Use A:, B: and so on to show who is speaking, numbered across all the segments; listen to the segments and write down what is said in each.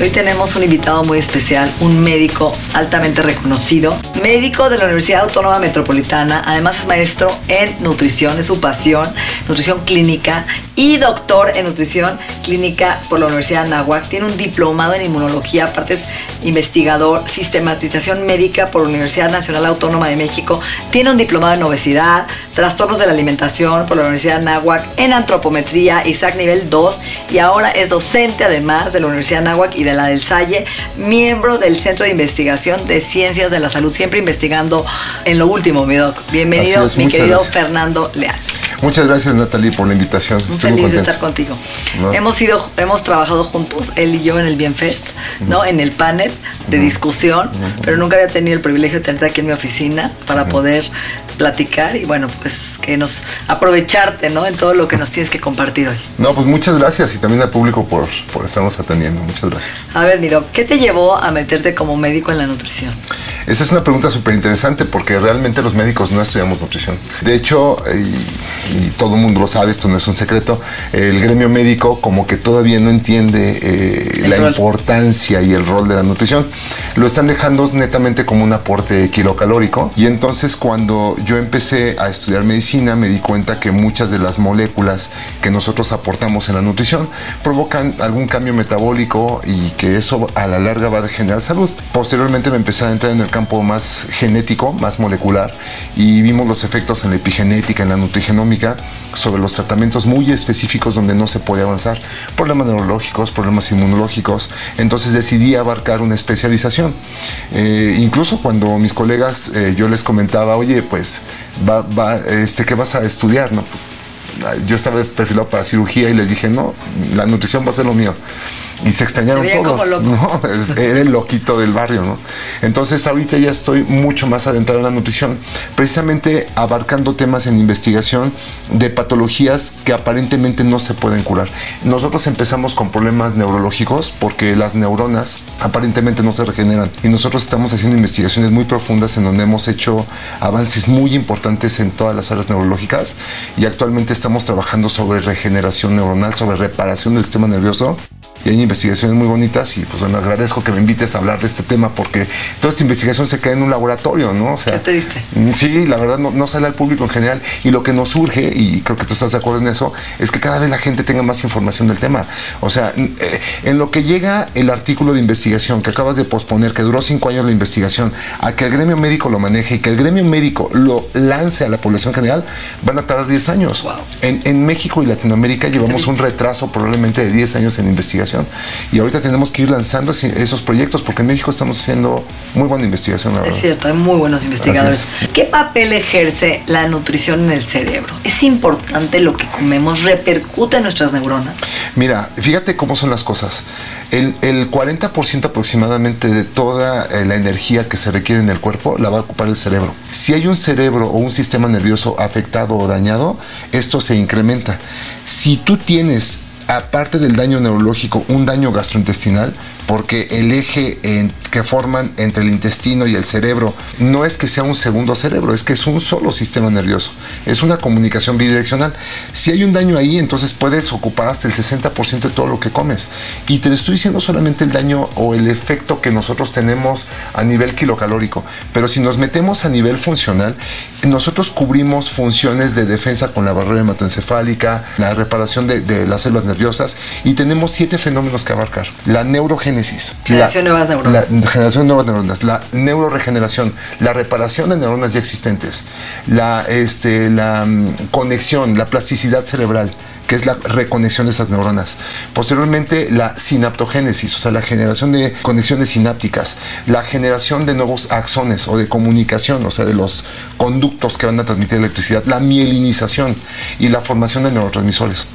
A: Hoy tenemos un invitado muy especial, un médico altamente reconocido, médico de la Universidad Autónoma Metropolitana, además es maestro en nutrición, es su pasión, nutrición clínica y doctor en nutrición clínica por la Universidad de Anáhuac. Tiene un diplomado en inmunología, aparte es investigador, sistematización médica por la Universidad Nacional Autónoma de México. Tiene un diplomado en obesidad, trastornos de la alimentación por la Universidad de Anáhuac, en antropometría, ISAC nivel 2 y ahora es docente además de la Universidad de Anáhuac y de la del Salle, miembro del Centro de Investigación de Ciencias de la Salud, siempre investigando en lo último, mi doc. Bienvenido,
B: es,
A: mi querido
B: gracias.
A: Fernando Leal.
B: Muchas gracias Natalie por la invitación.
A: Muy
B: Estoy muy
A: feliz de estar contigo.
B: No.
A: Hemos ido, hemos trabajado juntos, él y yo en el Bienfest, ¿no? En el panel de discusión, pero nunca había tenido el privilegio de tenerte aquí en mi oficina para poder platicar y bueno, pues que nos aprovecharte, ¿no? En todo lo que nos tienes que compartir hoy.
B: No, pues muchas gracias y también al público por, por estarnos atendiendo. Muchas gracias.
A: A ver, Miro, ¿qué te llevó a meterte como médico en la nutrición?
B: Esa es una pregunta súper interesante porque realmente los médicos no estudiamos nutrición. De hecho, y, y todo el mundo lo sabe, esto no es un secreto, el gremio médico como que todavía no entiende eh, la
A: rol.
B: importancia y el rol de la nutrición. Lo están dejando netamente como un aporte kilocalórico y entonces cuando yo empecé a estudiar medicina me di cuenta que muchas de las moléculas que nosotros aportamos en la nutrición provocan algún cambio metabólico y que eso a la larga va a generar salud. Posteriormente me empecé a entrar en el campo más genético, más molecular y vimos los efectos en la epigenética, en la nutrigenómica sobre los tratamientos muy específicos donde no se puede avanzar, problemas neurológicos, problemas inmunológicos. Entonces decidí abarcar una especialización. Eh, incluso cuando mis colegas eh, yo les comentaba, oye, pues este, ¿qué vas a estudiar? No, pues, yo estaba perfilado para cirugía y les dije, no, la nutrición va a ser lo mío. Y se extrañaron todos. No, era el loquito del barrio, ¿no? Entonces ahorita ya estoy mucho más adentrado en la nutrición, precisamente abarcando temas en investigación de patologías que aparentemente no se pueden curar. Nosotros empezamos con problemas neurológicos porque las neuronas aparentemente no se regeneran y nosotros estamos haciendo investigaciones muy profundas en donde hemos hecho avances muy importantes en todas las áreas neurológicas y actualmente estamos trabajando sobre regeneración neuronal, sobre reparación del sistema nervioso y hay investigaciones muy bonitas y pues bueno, agradezco que me invites a hablar de este tema porque toda esta investigación se queda en un laboratorio, ¿no? O sea,
A: Qué triste.
B: mm, Sí, la verdad no, no sale al público en general y lo que nos surge, y creo que tú estás de acuerdo en eso, es que cada vez la gente tenga más información del tema. O sea, eh, en lo que llega el artículo de investigación que acabas de posponer, que duró cinco años la investigación, a que el gremio médico lo maneje y que el gremio médico lo lance a la población general, van a tardar 10 años.
A: Wow.
B: En, en México y Latinoamérica llevamos un retraso probablemente de 10 años en investigación y ahorita tenemos que ir lanzando esos proyectos porque en México estamos haciendo muy buena investigación, la verdad.
A: Es cierto, hay muy buenos investigadores. ¿Qué papel ejerce la nutrición en el cerebro? ¿Es importante lo que comemos? ¿Repercute en nuestras neuronas?
B: Mira, fíjate cómo son las cosas. El, el 40% aproximadamente de toda eh, la energía que se requiere en el cuerpo la va a ocupar el cerebro. Si hay un cerebro o un sistema nervioso afectado o dañado, esto se incrementa. Si tú tienes, aparte del daño neurológico, un daño gastrointestinal, porque el eje en- que forman entre el intestino y el cerebro no es que sea un segundo cerebro, es que es un solo sistema nervioso. Es una comunicación bidireccional. Si hay un daño ahí, entonces puedes ocupar hasta el 60% de todo lo que comes. Y te estoy diciendo solamente el daño o el efecto que nosotros tenemos a nivel kilocalórico. Pero si nos metemos a nivel funcional, nosotros cubrimos funciones de defensa con la barrera hematoencefálica, la reparación de, las células nerviosas y tenemos siete fenómenos que abarcar. La neurogénesis.
A: Generación de nuevas neuronas.
B: La generación de nuevas neuronas. La neuroregeneración. La reparación de neuronas ya existentes. La, este, mm, conexión, la plasticidad cerebral que es la reconexión de esas neuronas. Posteriormente, la sinaptogénesis, o sea, la generación de conexiones sinápticas, la generación de nuevos axones o de comunicación, o sea, de los conductos que van a transmitir electricidad, la mielinización y la formación de neurotransmisores.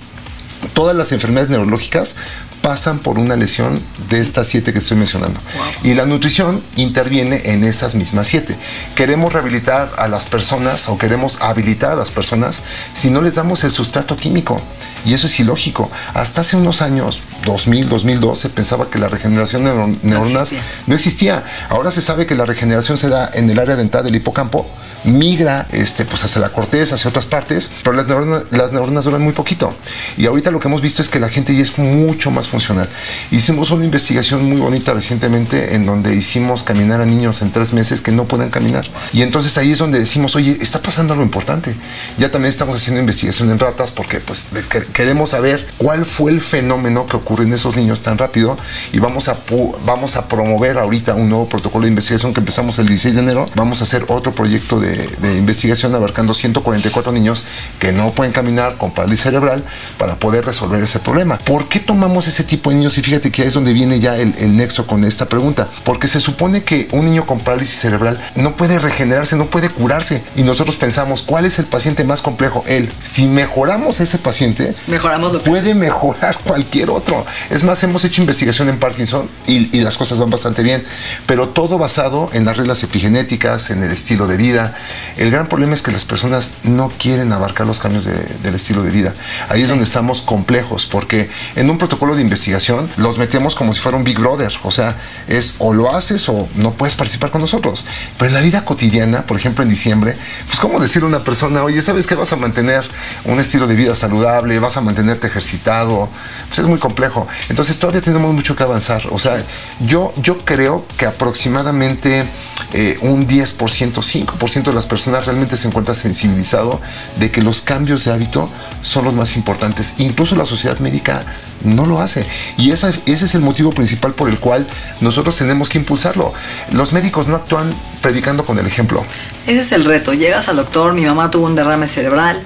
B: Todas las enfermedades neurológicas pasan por una lesión de estas siete que estoy mencionando. Y la nutrición interviene en esas mismas siete. Queremos rehabilitar a las personas o queremos habilitar a las personas si no les damos el sustrato químico. Y eso es ilógico. Hasta hace unos años, 2000, 2002, se pensaba que la regeneración de neuronas no existía. Ahora se sabe que la regeneración se da en el área dental del hipocampo, migra este, pues hacia la corteza, hacia otras partes, pero las neuronas, las neuronas duran muy poquito. Y ahorita lo que hemos visto es que la gente ya es mucho más funcional. Hicimos una investigación muy bonita recientemente en donde hicimos caminar a niños en tres meses que no pueden caminar. Y entonces ahí es donde decimos, oye, está pasando algo importante. Ya también estamos haciendo investigación en ratas porque pues queremos saber cuál fue el fenómeno que ocurre en esos niños tan rápido y vamos a, vamos a promover ahorita un nuevo protocolo de investigación que empezamos el 16 de enero. Vamos a hacer otro proyecto de, de investigación abarcando 144 niños que no pueden caminar con parálisis cerebral para poder resolver ese problema. ¿Por qué tomamos ese tipo de niños? Y fíjate que ahí es donde viene ya el, el nexo con esta pregunta. Porque se supone que un niño con parálisis cerebral no puede regenerarse, no puede curarse. Y nosotros pensamos, ¿cuál es el paciente más complejo? Él. Si mejoramos ese paciente,
A: Mejoramos lo
B: puede mejorar cualquier otro. Es más, hemos hecho investigación en Parkinson y, y, las cosas van bastante bien, pero todo basado en las reglas epigenéticas, en el estilo de vida. El gran problema es que las personas no quieren abarcar los cambios de, del estilo de vida. Ahí es donde estamos complejos, porque en un protocolo de investigación los metemos como si fuera un Big Brother. O sea, es o lo haces o no puedes participar con nosotros. Pero en la vida cotidiana, por ejemplo en diciembre, pues como decirle a una persona, oye, ¿sabes que vas a mantener un estilo de vida saludable? ¿Vas a mantenerte ejercitado? Pues es muy complejo. Entonces todavía tenemos mucho que avanzar. O sea, yo, yo creo que aproximadamente eh, un 10%, 5% las personas realmente se encuentra sensibilizado de que los cambios de hábito son los más importantes. Incluso la sociedad médica no lo hace. Y esa, ese es el motivo principal por el cual nosotros tenemos que impulsarlo. Los médicos no actúan predicando con el ejemplo.
A: Ese es el reto. Llegas al doctor, mi mamá tuvo un derrame cerebral,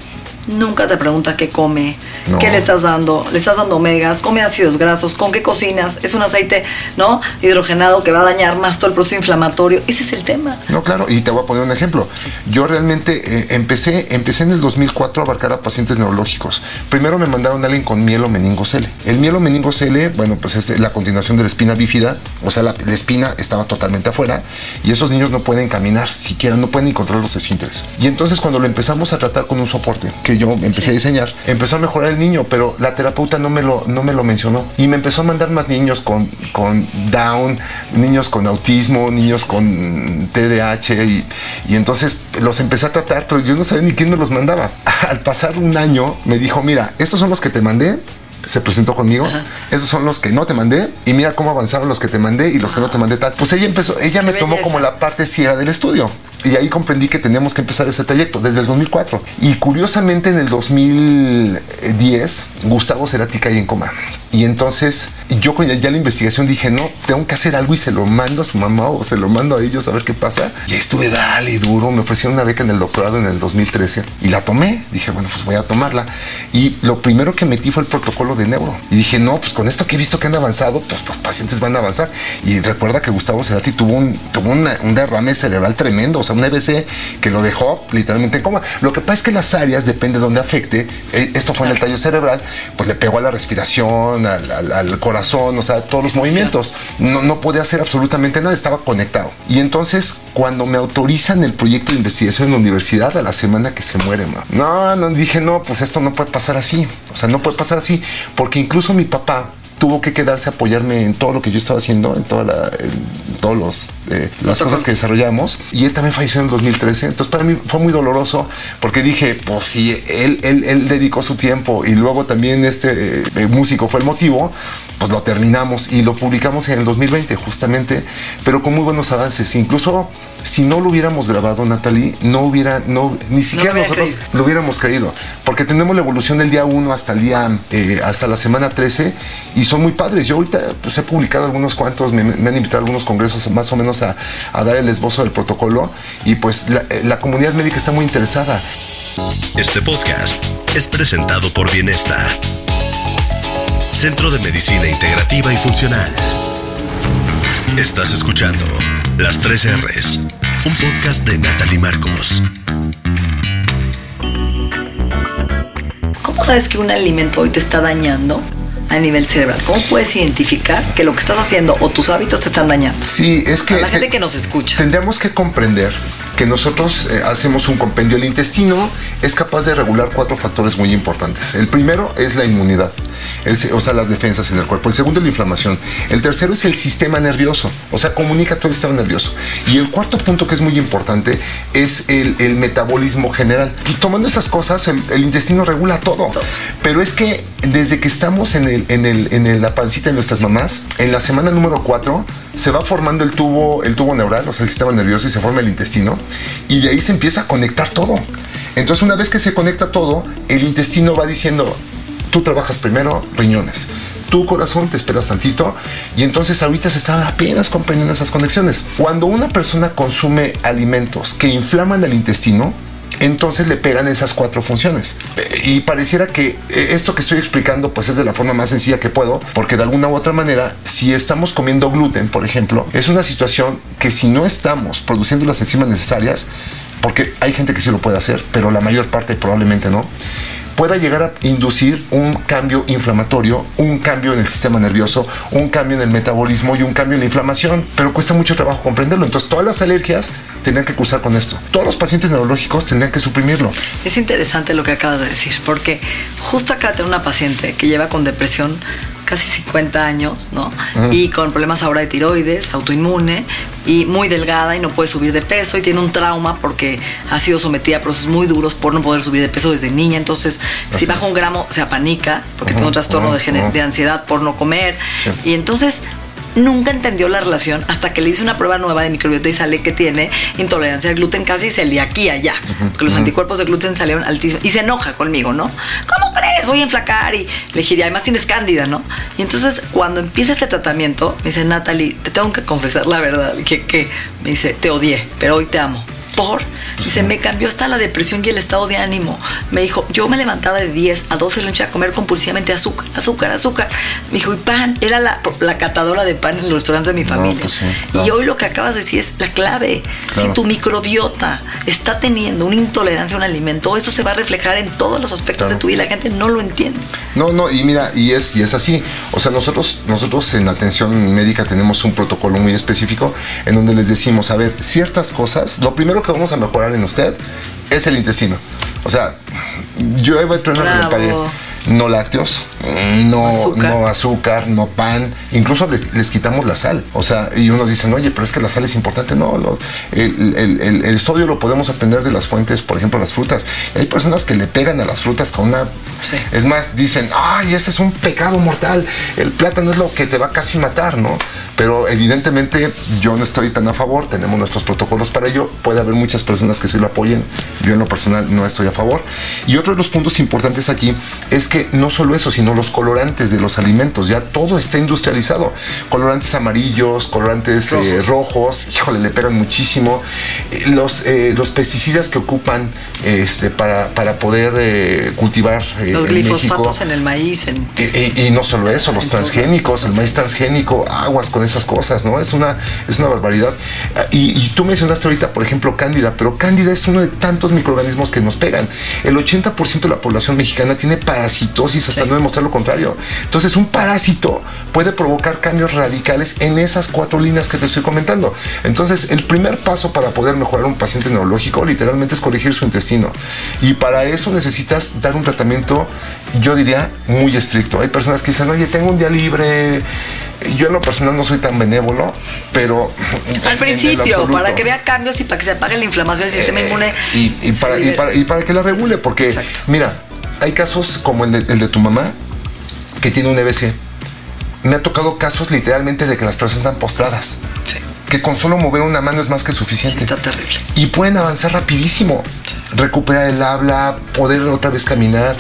A: nunca te pregunta qué come, no. qué le estás dando, le estás dando omegas, come ácidos grasos, con qué cocinas, es un aceite, ¿no? Hidrogenado que va a dañar más todo el proceso inflamatorio. Ese es el tema.
B: No, claro, y te voy a poner un ejemplo. Sí. Yo realmente eh, empecé, empecé en el 2004 a abarcar a pacientes neurológicos. Primero me mandaron a alguien con mielo meningocele. El mielo meningocele, bueno, pues es la continuación de la espina bífida, o sea, la, la espina estaba totalmente afuera y esos niños no pueden caminar, siquiera no pueden ni controlar los esfínteres. Y entonces cuando lo empezamos a tratar con un soporte, que yo empecé sí. a diseñar, empezó a mejorar el niño, pero la terapeuta no me lo, no me lo mencionó. Y me empezó a mandar más niños con, con Down, niños con autismo, niños con TDAH, y, y entonces los empecé a tratar, pero yo no sabía ni quién me los mandaba. Al pasar un año me dijo, mira, estos son los que te mandé, se presentó conmigo. Ajá. Esos son los que no te mandé. Y mira cómo avanzaron los que te mandé y los Ajá. que no te mandé tal. Pues ella empezó, ella me tomó como la parte ciega del estudio. Y ahí comprendí que teníamos que empezar ese trayecto desde el 2004. Y curiosamente en el 2010, Gustavo Cerati cae en coma. Y entonces yo con ya la investigación dije, no, tengo que hacer algo y se lo mando a su mamá o se lo mando a ellos a ver qué pasa. Y ahí estuve dale duro, me ofrecieron una beca en el doctorado en el 2013 y la tomé. Dije, bueno, pues voy a tomarla. Y lo primero que metí fue el protocolo de neuro. Y dije, no, pues con esto que he visto que han avanzado, pues los pacientes van a avanzar. Y recuerda que Gustavo Cerati tuvo un, tuvo una, un derrame cerebral tremendo, o sea, un EBC que lo dejó literalmente en coma. Lo que pasa es que las áreas, depende de dónde afecte, eh, esto fue en el tallo cerebral, pues le pegó a la respiración, al, al, al corazón, o sea, todos los movimientos. No, no podía hacer absolutamente nada, estaba conectado. Y entonces, cuando me autorizan el proyecto de investigación en la universidad, a la semana que se muere, ma. no, no, dije, no, pues esto no puede pasar así. O sea, no puede pasar así, porque incluso mi papá tuvo que quedarse a apoyarme en todo lo que yo estaba haciendo, en toda la, todos los eh, las cosas que desarrollamos y él también falleció en el 2013. Entonces para mí fue muy doloroso porque dije, pues si él, él, él dedicó su tiempo y luego también este eh, músico fue el motivo, pues lo terminamos y lo publicamos en el 2020 justamente, pero con muy buenos avances. Incluso si no lo hubiéramos grabado, Natalie, no hubiera, no, ni siquiera nosotros lo hubiéramos creído, porque tenemos la evolución del día 1 hasta el día, eh, hasta la semana 13 y son muy padres. Yo ahorita pues, he publicado algunos cuantos, me, han invitado a algunos congresos más o menos a, dar el esbozo del protocolo y pues la, la comunidad médica está muy interesada.
C: Este podcast es presentado por Bienesta Centro de Medicina Integrativa y Funcional. Estás escuchando Las 3 R's, un podcast de Natalie Marcos.
A: ¿Cómo sabes que un alimento hoy te está dañando? A nivel cerebral? ¿Cómo puedes identificar que lo que estás haciendo o tus hábitos te están dañando?
B: Sí, es que...
A: la gente que nos escucha.
B: Tendríamos que comprender que nosotros eh, hacemos un compendio. El intestino es capaz de regular cuatro factores muy importantes. El primero es la inmunidad, o sea, las defensas en el cuerpo. El segundo es la inflamación. El tercero es el sistema nervioso, o sea, comunica todo el sistema nervioso. Y el cuarto punto que es muy importante es el, metabolismo general. Y tomando esas cosas, el, intestino regula todo. Pero es que desde que estamos en, el, en, el, en la pancita de nuestras mamás, en la semana número cuatro, se va formando el tubo, el tubo neural, o sea, el sistema nervioso y se forma el intestino y de ahí se empieza a conectar todo. Entonces una vez que se conecta todo, el intestino va diciendo, tú trabajas primero riñones, tu corazón te esperas tantito y entonces ahorita se está apenas comprendiendo esas conexiones. Cuando una persona consume alimentos que inflaman el intestino, entonces le pegan esas cuatro funciones. Eh, y pareciera que eh, esto que estoy explicando pues es de la forma más sencilla que puedo, porque de alguna u otra manera, si estamos comiendo gluten, por ejemplo, es una situación que si no estamos produciendo las enzimas necesarias, porque hay gente que sí lo puede hacer, pero la mayor parte probablemente no, pueda llegar a inducir un cambio inflamatorio, un cambio en el sistema nervioso, un cambio en el metabolismo y un cambio en la inflamación. Pero cuesta mucho trabajo comprenderlo. Entonces todas las alergias tendrían que cursar con esto. Todos los pacientes neurológicos tendrían que suprimirlo.
A: Es interesante lo que acabas de decir, porque justo acá tengo una paciente que lleva con depresión casi 50 años, ¿no? Y con problemas ahora de tiroides, autoinmune, y muy delgada y no puede subir de peso y tiene un trauma porque ha sido sometida a procesos muy duros por no poder subir de peso desde niña. Entonces, si baja un gramo, se apanica porque tiene un trastorno de, de, ansiedad por no comer. Y entonces nunca entendió la relación hasta que le hice una prueba nueva de microbiota y sale que tiene intolerancia al gluten casi celiaquía ya, porque los anticuerpos de gluten salieron altísimos y se enoja conmigo, ¿no? ¿Cómo crees? Voy a enflacar y le dije, además tienes cándida, ¿no? Y entonces cuando empieza este tratamiento, me dice, Natalie, te tengo que confesar la verdad, que, que me dice, te odié, pero hoy te amo por. Dice, me cambió hasta la depresión y el estado de ánimo. Me dijo, yo me levantaba de 10 a 12 de la noche a comer compulsivamente azúcar, azúcar, azúcar. Me dijo, y pan, era la, catadora de pan en los restaurantes de mi familia. Pues y hoy lo que acabas de decir es la clave. Si tu microbiota está teniendo una intolerancia a un alimento, eso se va a reflejar en todos los aspectos de tu vida. La gente no lo entiende.
B: No, no, y mira, y es, y es así. O sea, nosotros, nosotros en atención médica tenemos un protocolo muy específico en donde les decimos, a ver, ciertas cosas, lo primero que vamos a mejorar en usted es el intestino. O sea, yo he entrenado en la calle no lácteos, no azúcar, no, azúcar, no pan, incluso les, quitamos la sal. O sea, y unos dicen, oye, pero es que la sal es importante. No, el, el, sodio lo podemos aprender de las fuentes, por ejemplo, las frutas. hay personas que le pegan a las frutas con una... Es más, dicen, ay, ese es un pecado mortal. El plátano es lo que te va a casi matar, ¿no? Pero evidentemente yo no estoy tan a favor, tenemos nuestros protocolos para ello. Puede haber muchas personas que sí lo apoyen. Yo en lo personal no estoy a favor. Y otro de los puntos importantes aquí es que no solo eso, sino los colorantes de los alimentos, ya todo está industrializado. Colorantes amarillos, colorantes eh, rojos, híjole, le pegan muchísimo. Eh, los, eh, los pesticidas que ocupan este, para, para poder cultivar.
A: los glifosfatos en el maíz.
B: Y, no solo eso, los transgénicos, el maíz transgénico, aguas con esas cosas, ¿no? Es una, es una barbaridad. Ah, y, y tú mencionaste ahorita, por ejemplo, Cándida, pero Cándida es uno de tantos microorganismos que nos pegan. El 80% de la población mexicana tiene parásitos hasta no demostrar lo contrario. Entonces, un parásito puede provocar cambios radicales en esas cuatro líneas que te estoy comentando. Entonces, el primer paso para poder mejorar un paciente neurológico literalmente es corregir su intestino. Y para eso necesitas dar un tratamiento, yo diría, muy estricto. Hay personas que dicen, oye, tengo un día libre Yo en lo personal no soy tan benévolo, pero...
A: Al principio, para que vea cambios y para que se apague la inflamación del sistema inmune.
B: Y, y para, y, para, y para que la regule, porque
A: Exacto.
B: mira, hay casos como el de, el de tu mamá, que tiene un EBC. Me ha tocado casos literalmente de que las personas están postradas,
A: Sí,
B: que con solo mover una mano es más que
A: sí,
B: suficiente.
A: está terrible.
B: y pueden avanzar rapidísimo. Recuperar el habla, poder otra vez caminar.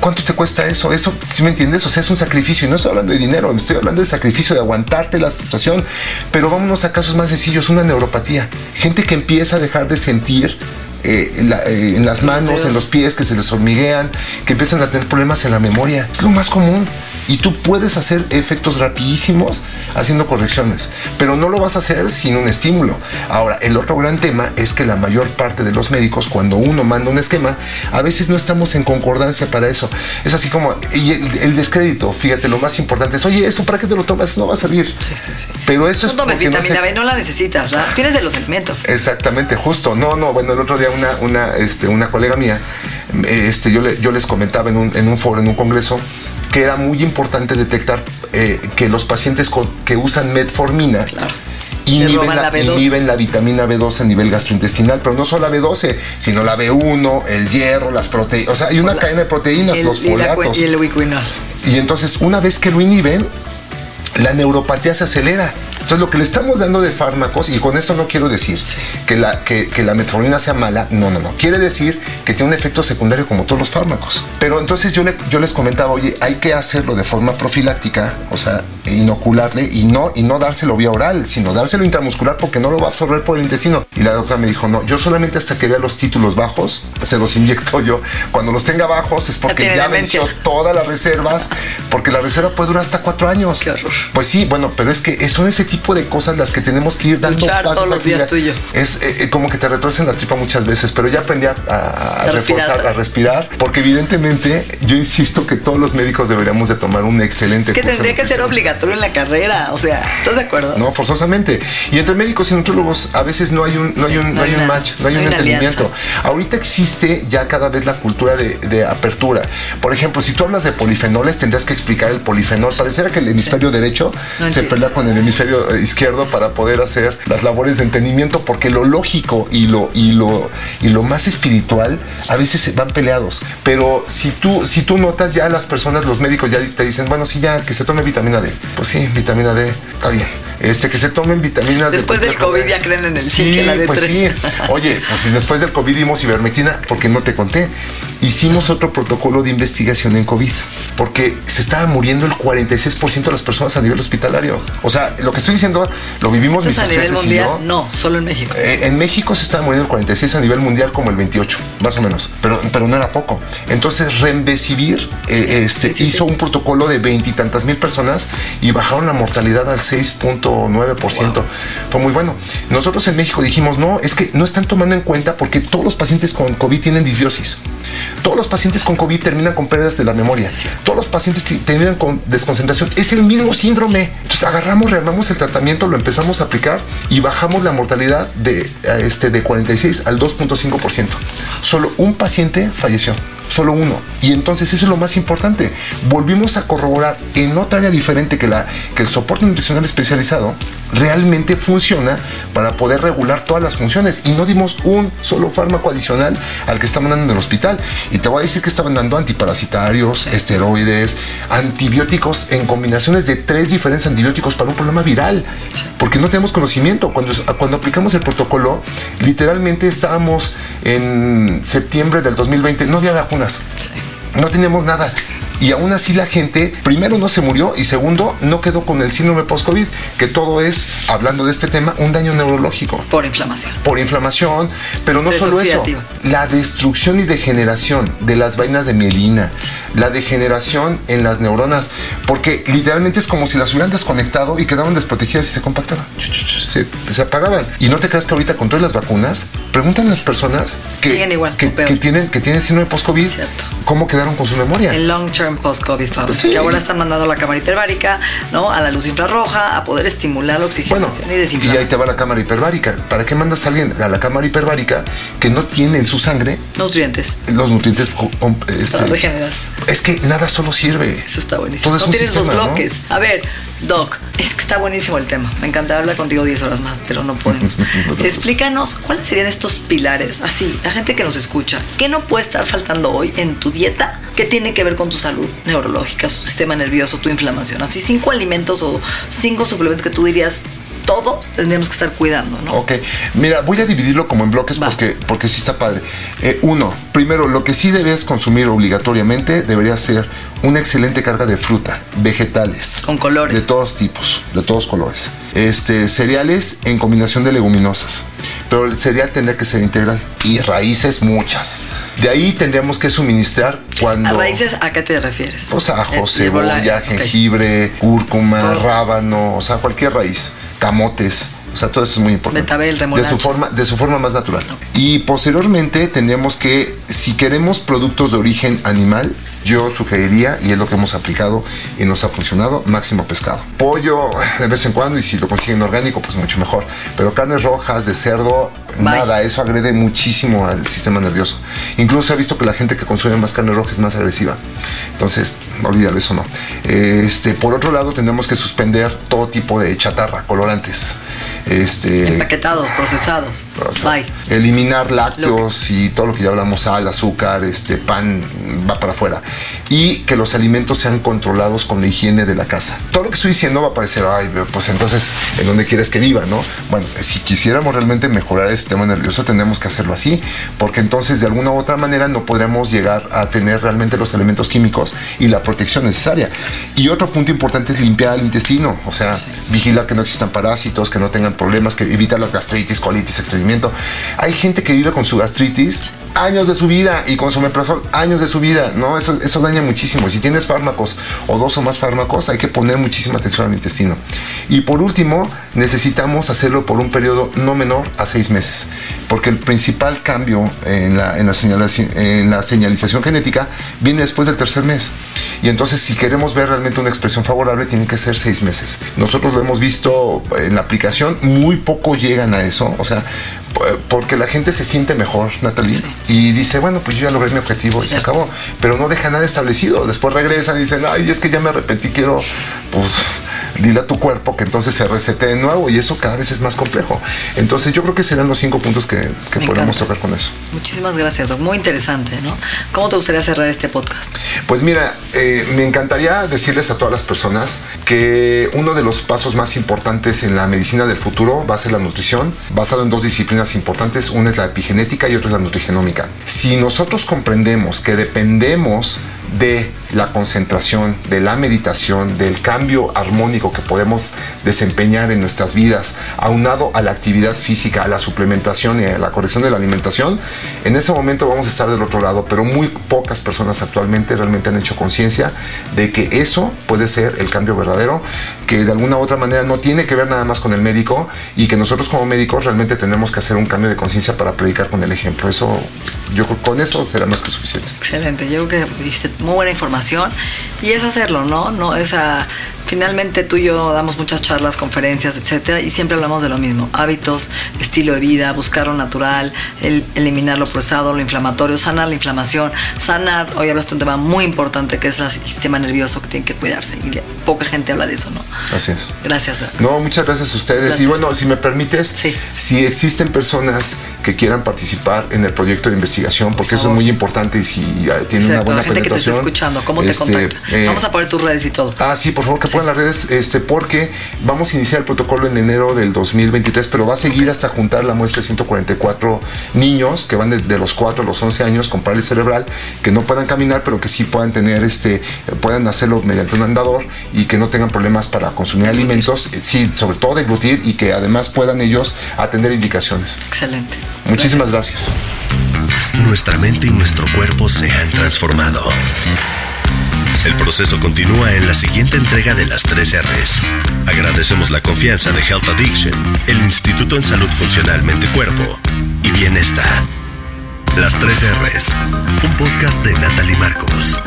B: ¿Cuánto te cuesta eso? Eso, si me entiendes? O sea, es un sacrificio. Y no estoy hablando de dinero, me estoy hablando de sacrificio, de aguantarte la situación. Pero vámonos a casos más sencillos, una neuropatía. Gente que empieza a dejar de sentir eh, en, la- eh, en las manos, en los pies, que se les hormiguean, que empiezan a tener problemas en la memoria. Es lo más común. Y tú puedes hacer efectos rapidísimos haciendo correcciones, pero no lo vas a hacer sin un estímulo. Ahora, el otro gran tema es que la mayor parte de los médicos, cuando uno manda un esquema, a veces no estamos en concordancia para eso. Es así como, y el, el descrédito, fíjate, lo más importante es, oye, ¿eso para qué te lo tomas? No va a servir.
A: Sí, sí, sí.
B: Pero eso es
A: No tomes
B: porque no
A: vitamina
B: se-
A: B, no la necesitas, ¿verdad? Tienes de los alimentos.
B: Exactamente, justo. No, no, bueno, el otro día una, una, este, una colega mía, este, yo, le- yo les comentaba en un, en un foro, en un congreso, que era muy importante detectar eh, que los pacientes con- que usan metformina inhiben, la,
A: la B12.
B: inhiben la vitamina B12 a nivel gastrointestinal, pero no solo la B12, sino la B1, el hierro, las proteínas, o sea, hay una cadena de proteínas,
A: El-
B: los folatos.
A: y el ubiquinol.
B: Y entonces, una vez que lo inhiben, la neuropatía se acelera. Entonces, lo que le estamos dando de fármacos, y con esto no quiero decir que, la, que, que la metformina sea mala, no, no, no. Quiere decir que tiene un efecto secundario como todos los fármacos. Pero entonces yo, le- yo les comentaba, oye, hay que hacerlo de forma profiláctica, o sea, inocularle y no, y no dárselo vía oral, sino dárselo intramuscular porque no lo va a absorber por el intestino. Y la doctora me dijo, no, yo solamente hasta que vea los títulos bajos, se los inyecto yo. Cuando los tenga bajos es porque ya
A: demencia.
B: venció todas las reservas, porque la reserva puede durar hasta cuatro años.
A: Qué horror.
B: Pues sí, bueno, pero es que son ese tipo de cosas las que tenemos que ir dando
A: Luchar
B: pasos
A: todos los días
B: ya.
A: tú y yo.
B: Es eh, eh, como que te retuercen la tripa muchas veces, pero ya aprendí a, a- a
A: respirar.
B: reforzar, a respirar, porque evidentemente yo insisto que todos los médicos deberíamos de tomar un excelente
A: Es que
B: curso
A: tendría que ser
B: nutrición.
A: Obligatorio en la carrera. O sea, ¿estás de acuerdo?
B: No, forzosamente. Y entre médicos y nutrólogos a veces no hay un, no hay un,
A: no
B: no hay un match, no hay un entendimiento.
A: alianza.
B: Ahorita existe ya cada vez la cultura de, de apertura. Por ejemplo, si tú hablas de polifenoles, tendrías que explicar el polifenol. Pareciera que el hemisferio derecho
A: No
B: se pelea con el hemisferio eh, izquierdo para poder hacer las labores de entendimiento, porque lo lógico y lo, y lo, y lo más espiritual a veces van peleados. Pero si tú, si tú notas ya las personas, los médicos ya te dicen, bueno, sí, ya que se tome vitamina D. Pues sí, vitamina D, está bien. Este, que se tomen vitaminas de
A: Después del COVID ya creen en el
B: Sí,
A: la
B: pues
A: D3.
B: sí. Oye, pues si después del COVID dimos ivermectina, porque no te conté, hicimos otro protocolo de investigación en COVID, porque se estaba muriendo el 46% de las personas a nivel hospitalario. O sea, lo que estoy diciendo, lo vivimos mis
A: a nivel mundial,
B: yo.
A: no, solo en México.
B: Eh, en México se estaba muriendo el 46 a nivel mundial como el 28, más o menos, pero, pero no era poco. Entonces Remdesivir eh, este,
A: Sí, sí,
B: hizo un protocolo de veintitantas mil personas y bajaron la mortalidad al 6.9%. Fue muy bueno. Nosotros en México dijimos, no, es que no están tomando en cuenta porque todos los pacientes con COVID tienen disbiosis. Todos los pacientes con COVID terminan con pérdidas de la memoria. Todos los pacientes terminan con desconcentración. Es el mismo síndrome. Entonces agarramos, rearmamos el tratamiento, lo empezamos a aplicar y bajamos la mortalidad de, eh, este, de 46 al 2.5%. Solo un paciente falleció. Solo uno. Y entonces eso es lo más importante. Volvimos a corroborar en otra área diferente que, la, que el soporte nutricional especializado realmente funciona para poder regular todas las funciones. Y no dimos un solo fármaco adicional al que estaban dando en el hospital. Y te voy a decir que estaban dando antiparasitarios, esteroides, antibióticos en combinaciones de tres diferentes antibióticos para un problema viral. Porque no tenemos conocimiento. Cuando, cuando aplicamos el protocolo, literalmente estábamos en septiembre del 2020, no había vacunas. No teníamos nada. Y aún así la gente, primero no se murió y segundo, no quedó con el síndrome post-COVID, que todo es, hablando de este tema, un daño neurológico
A: Por inflamación.
B: por inflamación, pero no solo eso, la destrucción y degeneración de las vainas de mielina, la degeneración en las neuronas, porque literalmente es como si las hubieran desconectado y quedaban desprotegidas y se compactaban, se, se apagaban. Y no te creas que ahorita con todas las vacunas, preguntan a las personas que,
A: igual,
B: que, tienen, que tienen síndrome post-COVID, cómo quedaron con su memoria.
A: El long term en post-COVID.
B: Sí.
A: Que ahora están mandando la cámara hiperbárica, ¿no? A la luz infrarroja, a poder estimular la
B: Bueno,
A: oxigenación y
B: y ahí
A: desinflamación.
B: te va la cámara hiperbárica. ¿Para qué mandas a alguien a la cámara hiperbárica que no tiene en su sangre
A: Nutrientes
B: los nutrientes este,
A: para regenerarse.
B: Es que nada solo sirve.
A: Eso está buenísimo.
B: Todo
A: no tienes
B: sistema,
A: los
B: ¿no?
A: bloques. A ver, Doc, es que está buenísimo el tema. Me encantaría hablar contigo 10 horas más, pero no podemos. Explícanos cuáles serían estos pilares, así, la gente que nos escucha, ¿qué no puede estar faltando hoy en tu dieta? ¿Qué tiene que ver con tu salud neurológica, su sistema nervioso, tu inflamación? Así, cinco alimentos o cinco suplementos que tú dirías, todos tendríamos que estar cuidando, ¿no?
B: Ok, mira, voy a dividirlo como en bloques
A: Va.
B: porque, porque sí está padre. Eh, uno, primero, lo que sí debes consumir obligatoriamente debería ser una excelente carga de fruta, vegetales.
A: Con colores.
B: De todos tipos, de todos colores. Este, cereales en combinación de leguminosas. Pero el cereal tendría que ser integral. Y raíces muchas. De ahí tendríamos que suministrar cuando...
A: ¿A raíces a qué te refieres?
B: O sea, ajo,
A: Eh,
B: cebolla, jengibre, cúrcuma,
A: Todo.
B: rábano, o sea, cualquier raíz, camotes. O sea, todo eso es muy importante.
A: Betabel,
B: de su forma, de su forma más natural. Y posteriormente tendríamos que, si queremos productos de origen animal, yo sugeriría, y es lo que hemos aplicado y nos ha funcionado, máximo pescado. Pollo de vez en cuando, y si lo consiguen orgánico, pues mucho mejor. Pero carnes rojas de cerdo,
A: Bye.
B: nada, eso agrede muchísimo al sistema nervioso. Incluso he visto que la gente que consume más carne roja es más agresiva. Entonces, olvídalo, eso no. Este, por otro lado, tenemos que suspender todo tipo de chatarra, colorantes. Este,
A: Empaquetados, procesados.
B: o sea,
A: Bye.
B: eliminar lácteos y todo lo que ya hablamos, sal, azúcar, este pan va para afuera. Y que los alimentos sean controlados con la higiene de la casa. Todo lo que estoy diciendo va a parecer, ay, pues entonces, ¿en dónde quieres que viva, no? Bueno, si quisiéramos realmente mejorar el sistema nervioso, tenemos que hacerlo así, porque entonces de alguna u otra manera no podremos llegar a tener realmente los elementos químicos y la protección necesaria. Y otro punto importante es limpiar el intestino, o sea, vigilar que no existan parásitos, que no tengan problemas, que evitar las gastritis, colitis, estreñimiento. Hay gente que vive con su gastritis años de su vida y con omeprazol años de su vida, ¿no? Eso, eso daña muchísimo. Si tienes fármacos o dos o más fármacos, hay que poner muchísima atención al intestino. Y por último, necesitamos hacerlo por un periodo no menor a seis meses, porque el principal cambio en la, en la, señalaci- en la señalización genética viene después del tercer mes. Y entonces, si queremos ver realmente una expresión favorable, tiene que ser seis meses. Nosotros lo hemos visto en la aplicación, muy pocos llegan a eso, o sea, porque la gente se siente mejor, Natalie, y dice, bueno, pues yo ya logré mi objetivo y se acabó. Pero no deja nada establecido. Después regresan y dicen, ay, es que ya me arrepentí, quiero, pues, dile a tu cuerpo que entonces se resete de nuevo y eso cada vez es más complejo. Entonces yo creo que serán los cinco puntos que, que podemos tocar con eso.
A: Muchísimas gracias, Doc. Muy interesante, ¿no? ¿Cómo te gustaría cerrar este podcast?
B: Pues mira, eh, me encantaría decirles a todas las personas que uno de los pasos más importantes en la medicina del futuro va a ser la nutrición, basado en dos disciplinas importantes, una es la epigenética y otra es la nutrigenómica. Si nosotros comprendemos que dependemos de la concentración, de la meditación, del cambio armónico que podemos desempeñar en nuestras vidas, aunado a la actividad física, a la suplementación y a la corrección de la alimentación, en ese momento vamos a estar del otro lado, pero muy pocas personas actualmente realmente han hecho conciencia de que eso puede ser el cambio verdadero, que de alguna u otra manera no tiene que ver nada más con el médico y que nosotros como médicos realmente tenemos que hacer un cambio de conciencia para predicar con el ejemplo. Eso, yo creo con eso será más que suficiente.
A: Excelente, yo creo que diste muy buena información y es hacerlo, ¿no? No, esa, finalmente tú y yo damos muchas charlas, conferencias, etcétera, y siempre hablamos de lo mismo: hábitos, estilo de vida, buscar lo natural, el, eliminar lo procesado, lo inflamatorio, sanar la inflamación, sanar. Hoy hablaste de un tema muy importante que es el sistema nervioso que tiene que cuidarse y poca gente habla de eso, ¿no?
B: Así es.
A: Gracias.
B: No, muchas gracias a ustedes.
A: Gracias.
B: Y bueno, si me permites,
A: Sí.
B: si existen personas que quieran participar en el proyecto de investigación, porque eso es muy importante y si eh, tiene una
A: Exacto,
B: buena
A: la gente que te está
B: penetración,
A: escuchando, ¿cómo te
B: este,
A: contacta?
B: eh,
A: Vamos a poner tus redes y todo.
B: Ah, sí, por favor, que pongan las redes, este, porque vamos a iniciar el protocolo en enero del 2023, pero va a seguir hasta juntar la muestra de 144 niños que van de, de los 4 a los 11 años con parálisis cerebral, que no puedan caminar, pero que sí puedan tener, este, puedan hacerlo mediante un andador y que no tengan problemas para consumir alimentos, eh, sí, sobre todo deglutir y que además puedan ellos atender indicaciones.
A: Excelente.
B: Muchísimas gracias.
C: Nuestra mente y nuestro cuerpo se han transformado. El proceso continúa en la siguiente entrega de las 3 R's. Agradecemos la confianza de Health Addiction, el Instituto en Salud Funcional Mente Cuerpo y Bienestar. Las 3 R's, un podcast de Natalie Marcos.